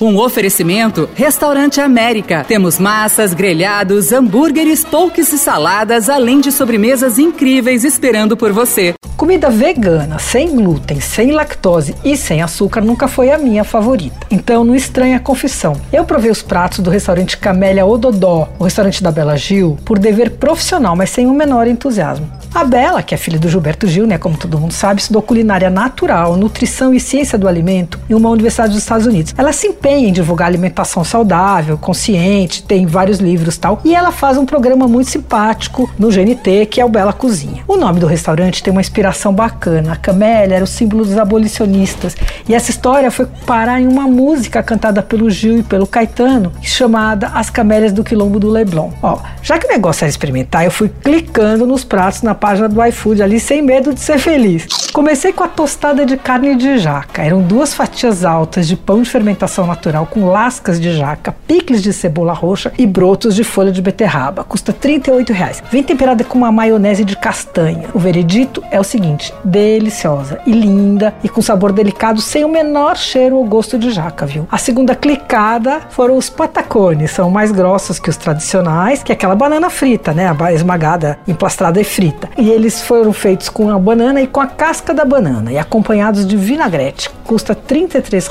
Um oferecimento Restaurante América. Temos massas, grelhados, hambúrgueres, polques e saladas, além de sobremesas incríveis esperando por você. Comida vegana, sem glúten, sem lactose e sem açúcar nunca foi a minha favorita. Então não estranha a confissão. Eu provei os pratos do restaurante Camélia Ododó, o restaurante da Bela Gil, por dever profissional, mas sem o menor entusiasmo. A Bela, que é filha do Gilberto Gil, né, como todo mundo sabe, estudou culinária natural, nutrição e ciência do alimento em uma universidade dos Estados Unidos. Ela se empenha em divulgar alimentação saudável, consciente, tem vários livros tal, e ela faz um programa muito simpático no GNT, que é o Bela Cozinha. O nome do restaurante tem uma inspiração bacana. A camélia era o símbolo dos abolicionistas, e essa história foi parar em uma música cantada pelo Gil e pelo Caetano, chamada As Camélias do Quilombo do Leblon. Ó, já que o negócio era experimentar, eu fui clicando nos pratos na página do iFood ali sem medo de ser feliz. Comecei com a tostada de carne de jaca. Eram duas fatias altas de pão de fermentação natural com lascas de jaca, picles de cebola roxa e brotos de folha de beterraba. Custa 38 reais. Vem temperada com uma maionese de castanha. O veredito é o seguinte: deliciosa e linda e com sabor delicado sem o menor cheiro ou gosto de jaca, viu? A segunda clicada foram os patacones. São mais grossos que os tradicionais, que é aquela banana frita, né? Esmagada, emplastrada e frita. E eles foram feitos com a banana e com a casca da banana e acompanhados de vinagrete. Custa R$ 33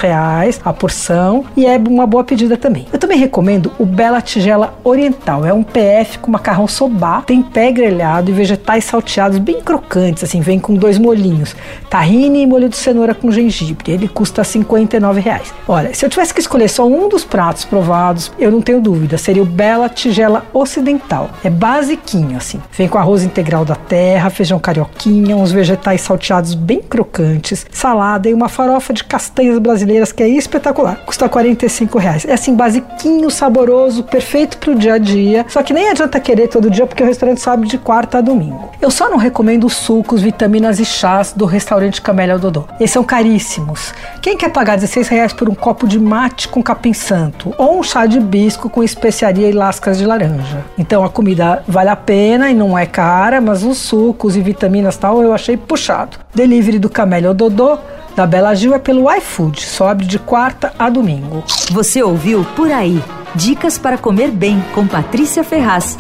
a porção e é uma boa pedida também. Eu também recomendo o Bela Tigela Oriental. É um PF com macarrão sobá, tem pé grelhado e vegetais salteados bem crocantes, assim, vem com dois molhinhos, tahine e molho de cenoura com gengibre. Ele custa 59 reais. Olha, se eu tivesse que escolher só um dos pratos provados, eu não tenho dúvida, seria o Bela Tigela Ocidental. É basiquinho, assim. Vem com arroz integral da terra, feijão carioquinha, uns vegetais salteados bem crocantes, salada e uma farofa de castanhas brasileiras que é espetacular. Custa 45 reais. É assim, basiquinho, saboroso, perfeito pro dia a dia. Só que nem adianta querer todo dia porque o restaurante sobe de quarta a domingo. Eu só não recomendo os sucos, vitaminas e chás do restaurante Camélia Dodô. Eles são caríssimos. Quem quer pagar 16 reais por um copo de mate com capim santo ou um chá de bisco com especiaria e lascas de laranja? Então a comida vale a pena e não é cara, mas os sucos e vitaminas tal eu achei puxado. Delivery do Camélia Dodô da Bela Gil é pelo iFood, só abre de quarta a domingo. Você ouviu Por Aí. Dicas para comer bem com Patrícia Ferraz.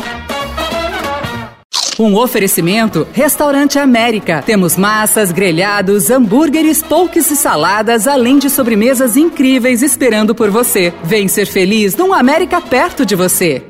Um oferecimento Restaurante América. Temos massas, grelhados, hambúrgueres, polques e saladas, além de sobremesas incríveis esperando por você. Vem ser feliz num América perto de você.